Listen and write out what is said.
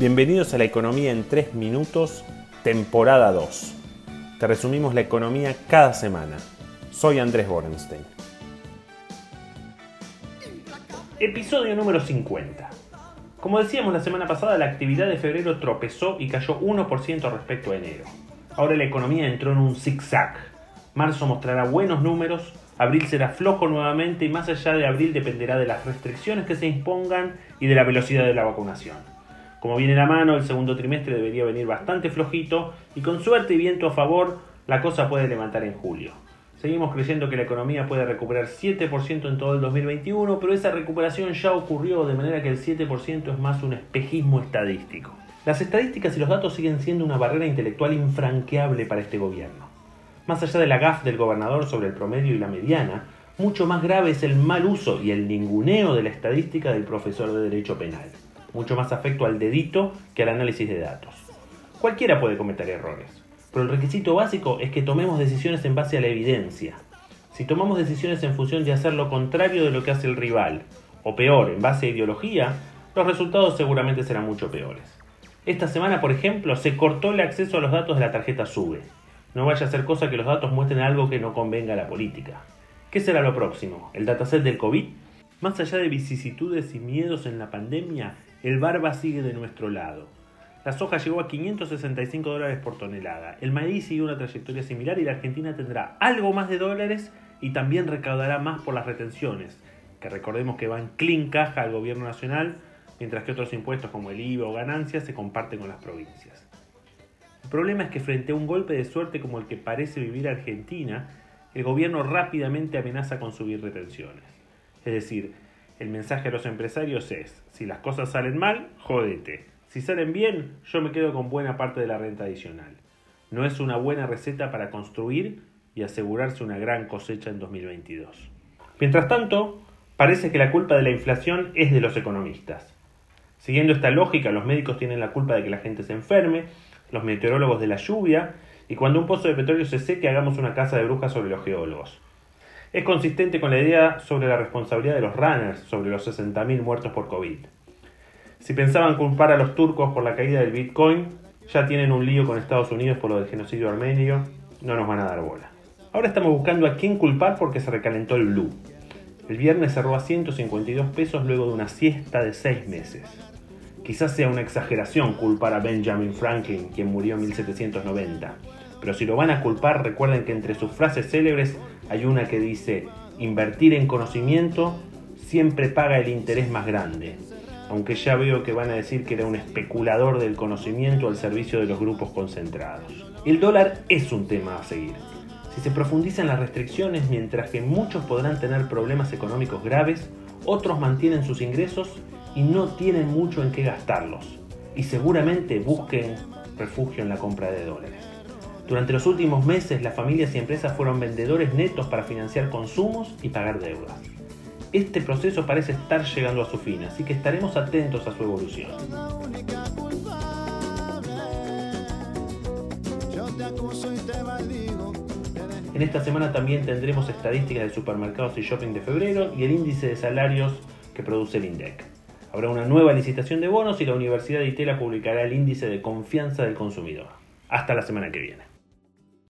Bienvenidos a la economía en 3 minutos, temporada 2. Te resumimos la economía cada semana. Soy Andrés Borenstein. Episodio número 50. Como decíamos la semana pasada, la actividad de febrero tropezó y cayó 1% respecto a enero. Ahora la economía entró en un zigzag. Marzo mostrará buenos números, abril será flojo nuevamente y más allá de abril dependerá de las restricciones que se impongan y de la velocidad de la vacunación. Como viene la mano, el segundo trimestre debería venir bastante flojito y con suerte y viento a favor, la cosa puede levantar en julio. Seguimos creyendo que la economía puede recuperar 7% en todo el 2021, pero esa recuperación ya ocurrió de manera que el 7% es más un espejismo estadístico. Las estadísticas y los datos siguen siendo una barrera intelectual infranqueable para este gobierno. Más allá de la gaf del gobernador sobre el promedio y la mediana, mucho más grave es el mal uso y el ninguneo de la estadística del profesor de Derecho Penal mucho más afecto al dedito que al análisis de datos. Cualquiera puede cometer errores, pero el requisito básico es que tomemos decisiones en base a la evidencia. Si tomamos decisiones en función de hacer lo contrario de lo que hace el rival, o peor, en base a ideología, los resultados seguramente serán mucho peores. Esta semana, por ejemplo, se cortó el acceso a los datos de la tarjeta SUBE. No vaya a ser cosa que los datos muestren algo que no convenga a la política. ¿Qué será lo próximo? ¿El dataset del COVID? Más allá de vicisitudes y miedos en la pandemia, el barba sigue de nuestro lado. La soja llegó a 565 dólares por tonelada. El maíz sigue una trayectoria similar y la Argentina tendrá algo más de dólares y también recaudará más por las retenciones, que recordemos que van clean caja al gobierno nacional, mientras que otros impuestos como el IVA o ganancias se comparten con las provincias. El problema es que frente a un golpe de suerte como el que parece vivir Argentina, el gobierno rápidamente amenaza con subir retenciones. Es decir, el mensaje a los empresarios es, si las cosas salen mal, jódete. Si salen bien, yo me quedo con buena parte de la renta adicional. No es una buena receta para construir y asegurarse una gran cosecha en 2022. Mientras tanto, parece que la culpa de la inflación es de los economistas. Siguiendo esta lógica, los médicos tienen la culpa de que la gente se enferme, los meteorólogos de la lluvia, y cuando un pozo de petróleo se seque hagamos una casa de brujas sobre los geólogos es consistente con la idea sobre la responsabilidad de los runners sobre los 60.000 muertos por COVID. Si pensaban culpar a los turcos por la caída del Bitcoin, ya tienen un lío con Estados Unidos por lo del genocidio armenio, no nos van a dar bola. Ahora estamos buscando a quién culpar porque se recalentó el blue. El viernes cerró a 152 pesos luego de una siesta de 6 meses. Quizás sea una exageración culpar a Benjamin Franklin, quien murió en 1790 pero si lo van a culpar, recuerden que entre sus frases célebres hay una que dice, invertir en conocimiento siempre paga el interés más grande. Aunque ya veo que van a decir que era un especulador del conocimiento al servicio de los grupos concentrados. El dólar es un tema a seguir. Si se profundizan las restricciones, mientras que muchos podrán tener problemas económicos graves, otros mantienen sus ingresos y no tienen mucho en qué gastarlos. Y seguramente busquen refugio en la compra de dólares. Durante los últimos meses, las familias y empresas fueron vendedores netos para financiar consumos y pagar deudas. Este proceso parece estar llegando a su fin, así que estaremos atentos a su evolución. En esta semana también tendremos estadísticas de supermercados y shopping de febrero y el índice de salarios que produce el INDEC. Habrá una nueva licitación de bonos y la Universidad de Itela publicará el índice de confianza del consumidor. Hasta la semana que viene.